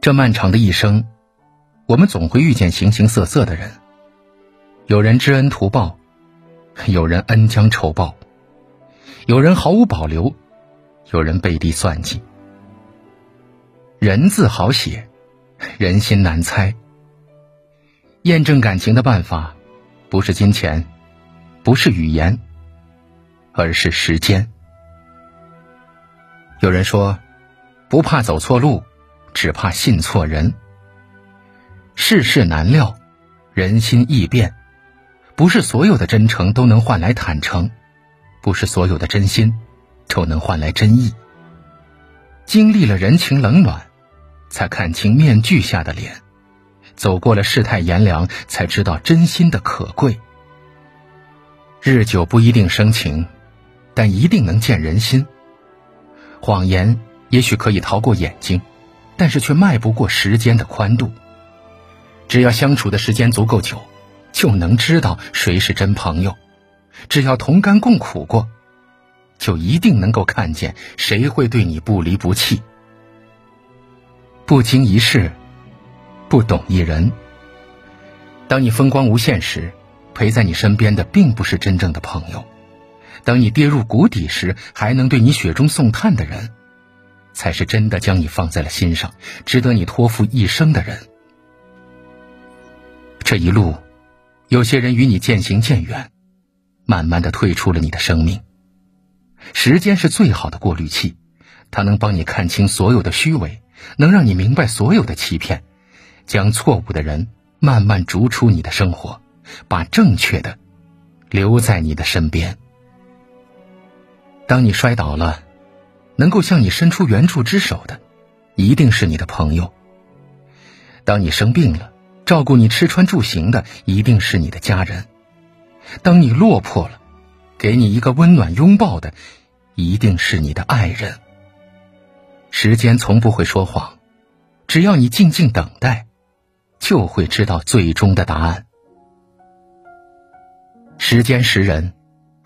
这漫长的一生，我们总会遇见形形色色的人，有人知恩图报，有人恩将仇报，有人毫无保留，有人背地算计。人字好写，人心难猜。验证感情的办法，不是金钱，不是语言，而是时间。有人说，不怕走错路。只怕信错人。世事难料，人心易变，不是所有的真诚都能换来坦诚，不是所有的真心都能换来真意。经历了人情冷暖，才看清面具下的脸；走过了世态炎凉，才知道真心的可贵。日久不一定生情，但一定能见人心。谎言也许可以逃过眼睛。但是却迈不过时间的宽度。只要相处的时间足够久，就能知道谁是真朋友；只要同甘共苦过，就一定能够看见谁会对你不离不弃。不经一事，不懂一人。当你风光无限时，陪在你身边的并不是真正的朋友；当你跌入谷底时，还能对你雪中送炭的人。才是真的将你放在了心上，值得你托付一生的人。这一路，有些人与你渐行渐远，慢慢的退出了你的生命。时间是最好的过滤器，它能帮你看清所有的虚伪，能让你明白所有的欺骗，将错误的人慢慢逐出你的生活，把正确的留在你的身边。当你摔倒了。能够向你伸出援助之手的，一定是你的朋友。当你生病了，照顾你吃穿住行的，一定是你的家人。当你落魄了，给你一个温暖拥抱的，一定是你的爱人。时间从不会说谎，只要你静静等待，就会知道最终的答案。时间识人，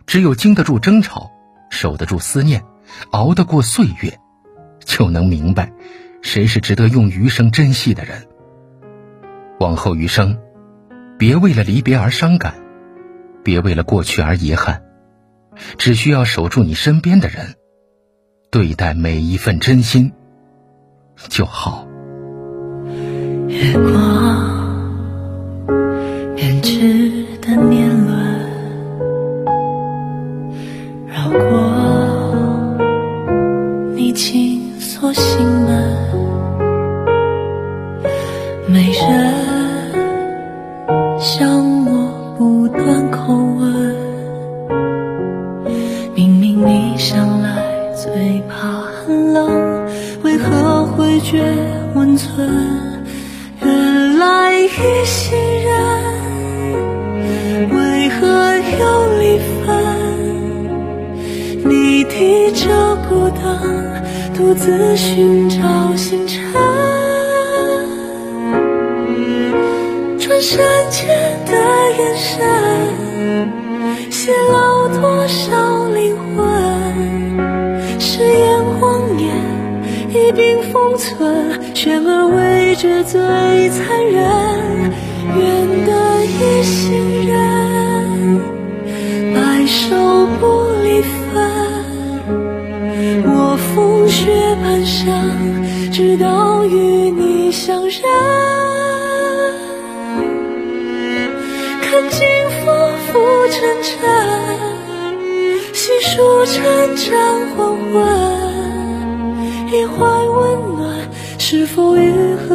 只有经得住争吵，守得住思念。熬得过岁月，就能明白，谁是值得用余生珍惜的人。往后余生，别为了离别而伤感，别为了过去而遗憾，只需要守住你身边的人，对待每一份真心就好。心门，没人向我不断叩问。明明你向来最怕寒冷，为何会觉温存？原来一心人，为何又离分？你提着孤灯。独自寻找星辰，转身间的眼神，泄露多少灵魂？誓言谎言一并封存，悬而未决最残忍。雪半生，直到与你相认。看尽浮浮沉沉，细数成长黄昏，一怀温暖，是否愈合？